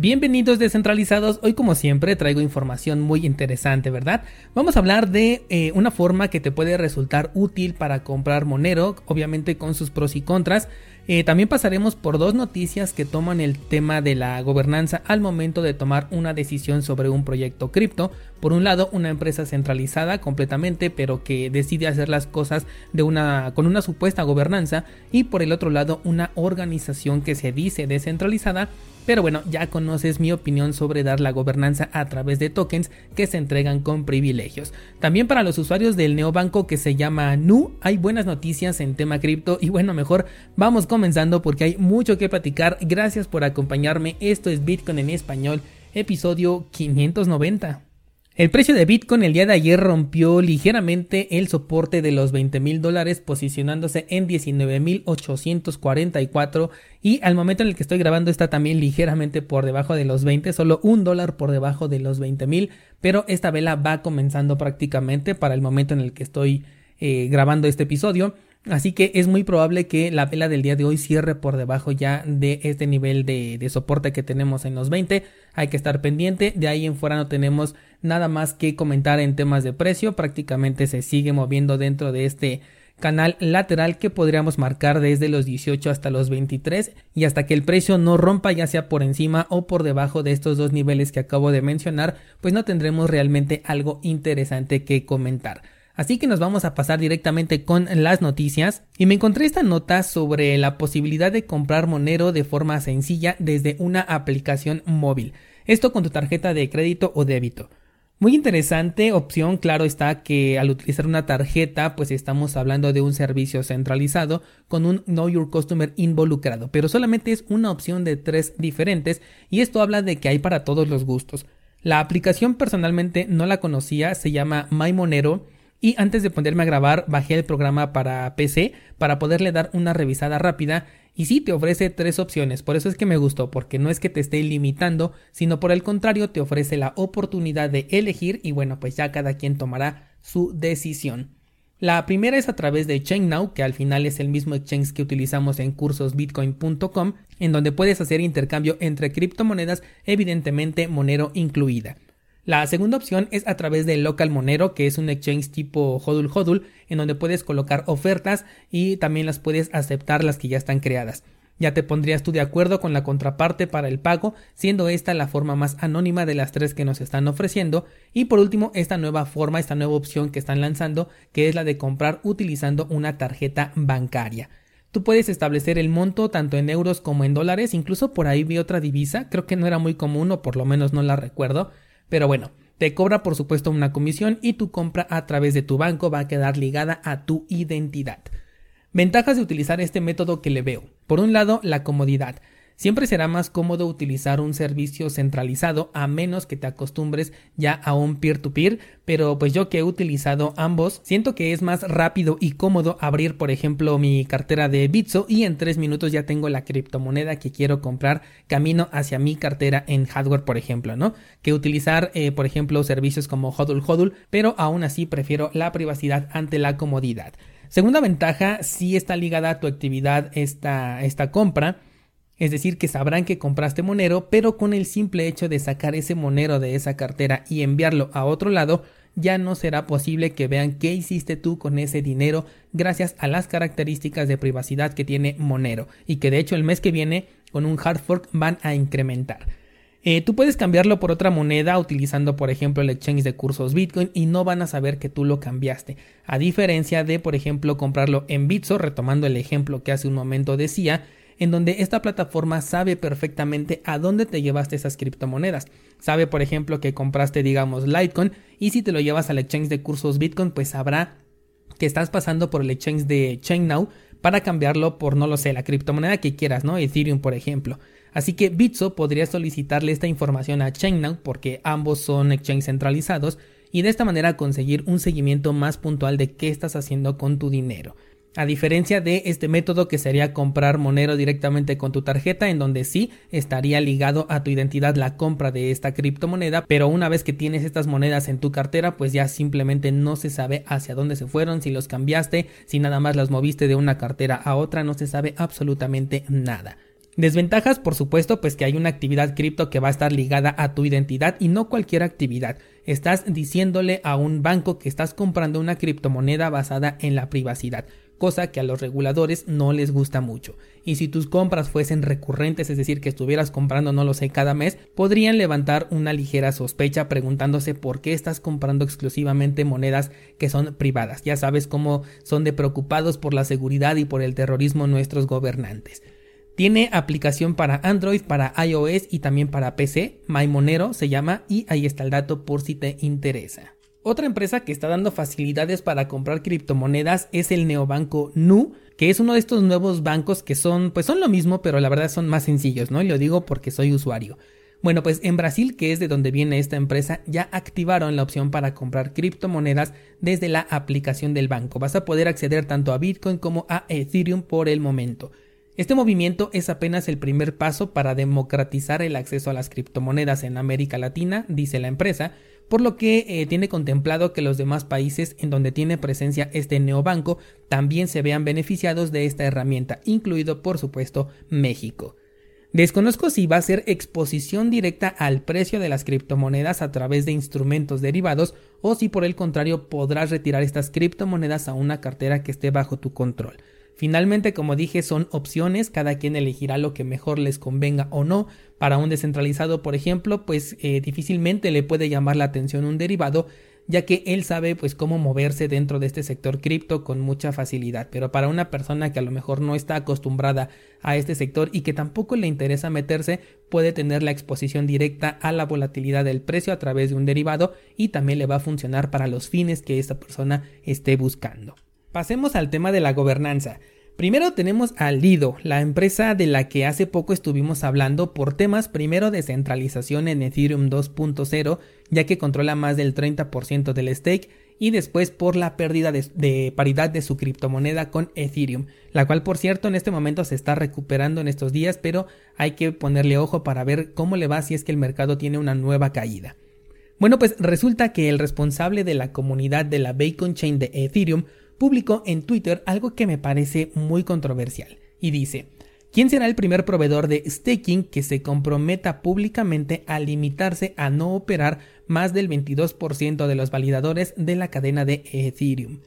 Bienvenidos descentralizados, hoy como siempre traigo información muy interesante, ¿verdad? Vamos a hablar de eh, una forma que te puede resultar útil para comprar Monero, obviamente con sus pros y contras. Eh, también pasaremos por dos noticias que toman el tema de la gobernanza al momento de tomar una decisión sobre un proyecto cripto. Por un lado, una empresa centralizada completamente, pero que decide hacer las cosas con una supuesta gobernanza. Y por el otro lado, una organización que se dice descentralizada, pero bueno, ya conoces mi opinión sobre dar la gobernanza a través de tokens que se entregan con privilegios. También para los usuarios del neobanco que se llama Nu, hay buenas noticias en tema cripto y bueno, mejor vamos comenzando porque hay mucho que platicar. Gracias por acompañarme. Esto es Bitcoin en español, episodio 590. El precio de Bitcoin el día de ayer rompió ligeramente el soporte de los 20 mil dólares posicionándose en 19.844 y al momento en el que estoy grabando está también ligeramente por debajo de los 20, solo un dólar por debajo de los 20 mil, pero esta vela va comenzando prácticamente para el momento en el que estoy eh, grabando este episodio. Así que es muy probable que la vela del día de hoy cierre por debajo ya de este nivel de, soporte que tenemos en los 20. Hay que estar pendiente. De ahí en fuera no tenemos nada más que comentar en temas de precio. Prácticamente se sigue moviendo dentro de este canal lateral que podríamos marcar desde los 18 hasta los 23 y hasta que el precio no rompa ya sea por encima o por debajo de estos dos niveles que acabo de mencionar pues no tendremos realmente algo interesante que comentar. Así que nos vamos a pasar directamente con las noticias y me encontré esta nota sobre la posibilidad de comprar Monero de forma sencilla desde una aplicación móvil. Esto con tu tarjeta de crédito o débito. Muy interesante opción, claro está que al utilizar una tarjeta pues estamos hablando de un servicio centralizado con un Know Your Customer involucrado, pero solamente es una opción de tres diferentes y esto habla de que hay para todos los gustos. La aplicación personalmente no la conocía, se llama MyMonero y antes de ponerme a grabar, bajé el programa para PC para poderle dar una revisada rápida. Y sí, te ofrece tres opciones. Por eso es que me gustó, porque no es que te esté limitando, sino por el contrario, te ofrece la oportunidad de elegir. Y bueno, pues ya cada quien tomará su decisión. La primera es a través de ChainNow, que al final es el mismo exchange que utilizamos en cursosbitcoin.com, en donde puedes hacer intercambio entre criptomonedas, evidentemente Monero incluida. La segunda opción es a través de Local Monero, que es un exchange tipo Hodul Hodul, en donde puedes colocar ofertas y también las puedes aceptar las que ya están creadas. Ya te pondrías tú de acuerdo con la contraparte para el pago, siendo esta la forma más anónima de las tres que nos están ofreciendo. Y por último, esta nueva forma, esta nueva opción que están lanzando, que es la de comprar utilizando una tarjeta bancaria. Tú puedes establecer el monto tanto en euros como en dólares, incluso por ahí vi otra divisa, creo que no era muy común o por lo menos no la recuerdo, pero bueno, te cobra por supuesto una comisión y tu compra a través de tu banco va a quedar ligada a tu identidad. Ventajas de utilizar este método que le veo. Por un lado, la comodidad. Siempre será más cómodo utilizar un servicio centralizado a menos que te acostumbres ya a un peer-to-peer, pero pues yo que he utilizado ambos, siento que es más rápido y cómodo abrir por ejemplo mi cartera de Bitso y en tres minutos ya tengo la criptomoneda que quiero comprar camino hacia mi cartera en hardware por ejemplo, ¿no? Que utilizar eh, por ejemplo servicios como Hodul Hodul, pero aún así prefiero la privacidad ante la comodidad. Segunda ventaja, si está ligada a tu actividad esta, esta compra, es decir, que sabrán que compraste Monero, pero con el simple hecho de sacar ese Monero de esa cartera y enviarlo a otro lado, ya no será posible que vean qué hiciste tú con ese dinero gracias a las características de privacidad que tiene Monero y que de hecho el mes que viene con un hard fork van a incrementar. Eh, tú puedes cambiarlo por otra moneda utilizando por ejemplo el exchange de cursos Bitcoin y no van a saber que tú lo cambiaste. A diferencia de por ejemplo comprarlo en Bitso, retomando el ejemplo que hace un momento decía, en donde esta plataforma sabe perfectamente a dónde te llevaste esas criptomonedas. Sabe, por ejemplo, que compraste, digamos, Litecoin y si te lo llevas al exchange de cursos Bitcoin, pues sabrá que estás pasando por el exchange de ChainNow para cambiarlo por, no lo sé, la criptomoneda que quieras, ¿no? Ethereum, por ejemplo. Así que Bitso podría solicitarle esta información a ChainNow porque ambos son exchanges centralizados y de esta manera conseguir un seguimiento más puntual de qué estás haciendo con tu dinero. A diferencia de este método que sería comprar Monero directamente con tu tarjeta, en donde sí estaría ligado a tu identidad la compra de esta criptomoneda, pero una vez que tienes estas monedas en tu cartera, pues ya simplemente no se sabe hacia dónde se fueron, si los cambiaste, si nada más las moviste de una cartera a otra, no se sabe absolutamente nada. Desventajas, por supuesto, pues que hay una actividad cripto que va a estar ligada a tu identidad y no cualquier actividad. Estás diciéndole a un banco que estás comprando una criptomoneda basada en la privacidad, cosa que a los reguladores no les gusta mucho. Y si tus compras fuesen recurrentes, es decir, que estuvieras comprando, no lo sé, cada mes, podrían levantar una ligera sospecha preguntándose por qué estás comprando exclusivamente monedas que son privadas. Ya sabes cómo son de preocupados por la seguridad y por el terrorismo nuestros gobernantes. Tiene aplicación para Android, para iOS y también para PC. MyMonero se llama y ahí está el dato por si te interesa. Otra empresa que está dando facilidades para comprar criptomonedas es el neobanco Nu, que es uno de estos nuevos bancos que son, pues son lo mismo, pero la verdad son más sencillos, ¿no? Y lo digo porque soy usuario. Bueno, pues en Brasil, que es de donde viene esta empresa, ya activaron la opción para comprar criptomonedas desde la aplicación del banco. Vas a poder acceder tanto a Bitcoin como a Ethereum por el momento. Este movimiento es apenas el primer paso para democratizar el acceso a las criptomonedas en América Latina, dice la empresa, por lo que eh, tiene contemplado que los demás países en donde tiene presencia este neobanco también se vean beneficiados de esta herramienta, incluido por supuesto México. Desconozco si va a ser exposición directa al precio de las criptomonedas a través de instrumentos derivados o si por el contrario podrás retirar estas criptomonedas a una cartera que esté bajo tu control. Finalmente, como dije, son opciones, cada quien elegirá lo que mejor les convenga o no. Para un descentralizado, por ejemplo, pues eh, difícilmente le puede llamar la atención un derivado, ya que él sabe pues cómo moverse dentro de este sector cripto con mucha facilidad. Pero para una persona que a lo mejor no está acostumbrada a este sector y que tampoco le interesa meterse, puede tener la exposición directa a la volatilidad del precio a través de un derivado y también le va a funcionar para los fines que esta persona esté buscando. Pasemos al tema de la gobernanza. Primero tenemos a Lido, la empresa de la que hace poco estuvimos hablando por temas primero de centralización en Ethereum 2.0, ya que controla más del 30% del stake, y después por la pérdida de, de, paridad de su criptomoneda con Ethereum, la cual por cierto en este momento se está recuperando en estos días, pero hay que ponerle ojo para ver cómo le va si es que el mercado tiene una nueva caída. Bueno, pues resulta que el responsable de la comunidad de la Bacon Chain de Ethereum publicó en Twitter algo que me parece muy controversial y dice, ¿quién será el primer proveedor de staking que se comprometa públicamente a limitarse a no operar más del 22% de los validadores de la cadena de Ethereum?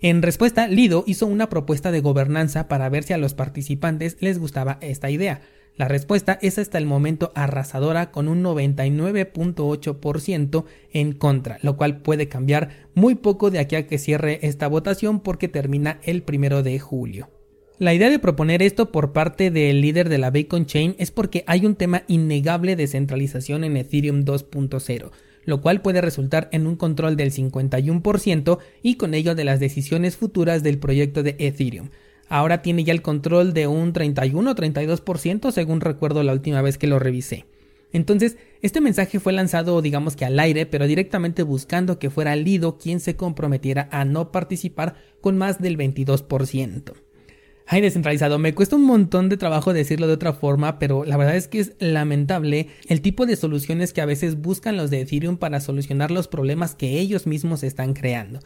En respuesta, Lido hizo una propuesta de gobernanza para ver si a los participantes les gustaba esta idea, la respuesta es hasta el momento arrasadora con un 99.8% en contra, lo cual puede cambiar muy poco de aquí a que cierre esta votación porque termina el primero de julio. La idea de proponer esto por parte del líder de la Bacon Chain es porque hay un tema innegable de centralización en Ethereum 2.0, lo cual puede resultar en un control del 51% y con ello de las decisiones futuras del proyecto de Ethereum ahora tiene ya el control de un 31-32% según recuerdo la última vez que lo revisé. Entonces, este mensaje fue lanzado digamos que al aire, pero directamente buscando que fuera Lido quien se comprometiera a no participar con más del 22%. Ay, descentralizado, me cuesta un montón de trabajo decirlo de otra forma, pero la verdad es que es lamentable el tipo de soluciones que a veces buscan los de Ethereum para solucionar los problemas que ellos mismos están creando.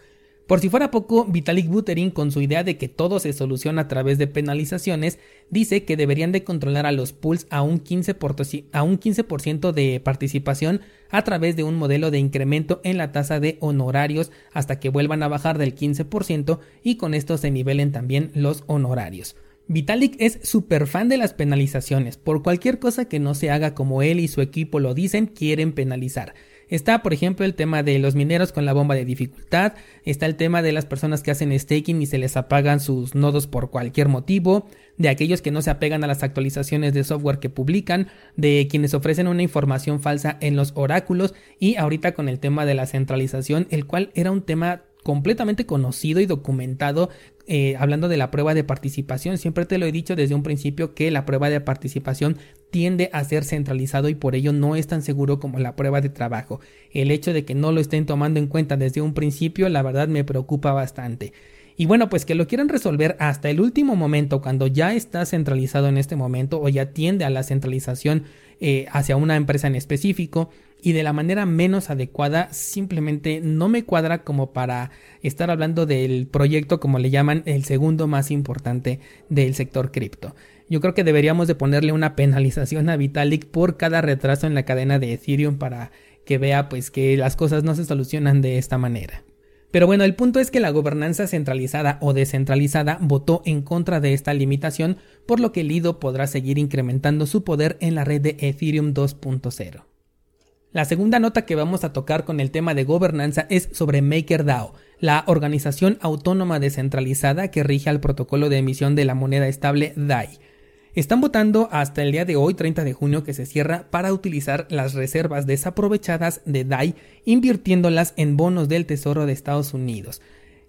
Por si fuera poco, Vitalik Buterin, con su idea de que todo se soluciona a través de penalizaciones, dice que deberían de controlar a los pools a un 15%, a un 15 de participación a través de un modelo de incremento en la tasa de honorarios hasta que vuelvan a bajar del 15% y con esto se nivelen también los honorarios. Vitalik es súper fan de las penalizaciones, por cualquier cosa que no se haga como él y su equipo lo dicen, quieren penalizar. Está, por ejemplo, el tema de los mineros con la bomba de dificultad, está el tema de las personas que hacen staking y se les apagan sus nodos por cualquier motivo, de aquellos que no se apegan a las actualizaciones de software que publican, de quienes ofrecen una información falsa en los oráculos y ahorita con el tema de la centralización, el cual era un tema completamente conocido y documentado eh, hablando de la prueba de participación, siempre te lo he dicho desde un principio que la prueba de participación tiende a ser centralizado y por ello no es tan seguro como la prueba de trabajo. El hecho de que no lo estén tomando en cuenta desde un principio, la verdad me preocupa bastante. Y bueno, pues que lo quieran resolver hasta el último momento, cuando ya está centralizado en este momento o ya tiende a la centralización eh, hacia una empresa en específico, y de la manera menos adecuada simplemente no me cuadra como para estar hablando del proyecto como le llaman el segundo más importante del sector cripto. Yo creo que deberíamos de ponerle una penalización a Vitalik por cada retraso en la cadena de Ethereum para que vea pues que las cosas no se solucionan de esta manera. Pero bueno, el punto es que la gobernanza centralizada o descentralizada votó en contra de esta limitación, por lo que Lido podrá seguir incrementando su poder en la red de Ethereum 2.0. La segunda nota que vamos a tocar con el tema de gobernanza es sobre MakerDAO, la organización autónoma descentralizada que rige al protocolo de emisión de la moneda estable DAI. Están votando hasta el día de hoy, 30 de junio, que se cierra para utilizar las reservas desaprovechadas de DAI invirtiéndolas en bonos del Tesoro de Estados Unidos.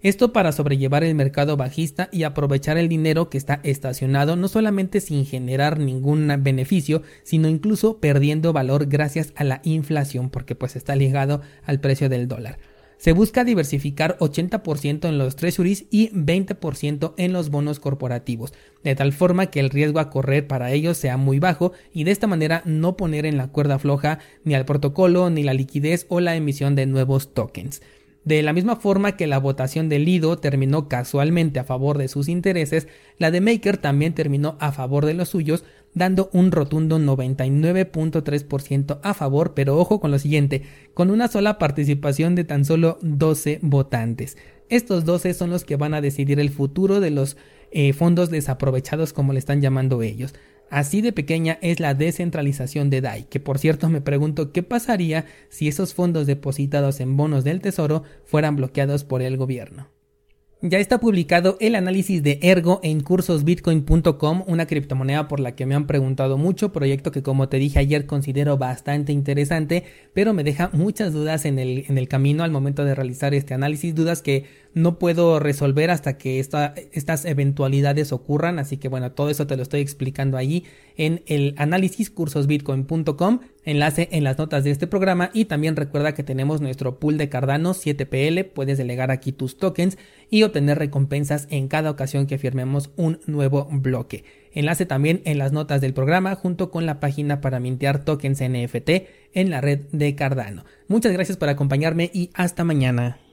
Esto para sobrellevar el mercado bajista y aprovechar el dinero que está estacionado no solamente sin generar ningún beneficio, sino incluso perdiendo valor gracias a la inflación porque pues está ligado al precio del dólar. Se busca diversificar 80% en los treasuries y 20% en los bonos corporativos, de tal forma que el riesgo a correr para ellos sea muy bajo y de esta manera no poner en la cuerda floja ni al protocolo ni la liquidez o la emisión de nuevos tokens. De la misma forma que la votación de Lido terminó casualmente a favor de sus intereses, la de Maker también terminó a favor de los suyos, dando un rotundo 99.3% a favor, pero ojo con lo siguiente, con una sola participación de tan solo 12 votantes. Estos 12 son los que van a decidir el futuro de los eh, fondos desaprovechados como le están llamando ellos. Así de pequeña es la descentralización de DAI, que por cierto me pregunto qué pasaría si esos fondos depositados en bonos del tesoro fueran bloqueados por el gobierno. Ya está publicado el análisis de Ergo en cursosbitcoin.com, una criptomoneda por la que me han preguntado mucho, proyecto que como te dije ayer considero bastante interesante, pero me deja muchas dudas en el, en el camino al momento de realizar este análisis, dudas que no puedo resolver hasta que estas eventualidades ocurran, así que bueno, todo eso te lo estoy explicando allí en el análisis cursosbitcoin.com, enlace en las notas de este programa y también recuerda que tenemos nuestro pool de Cardano 7PL, puedes delegar aquí tus tokens y obtener recompensas en cada ocasión que firmemos un nuevo bloque. Enlace también en las notas del programa junto con la página para mintear tokens NFT en la red de Cardano. Muchas gracias por acompañarme y hasta mañana.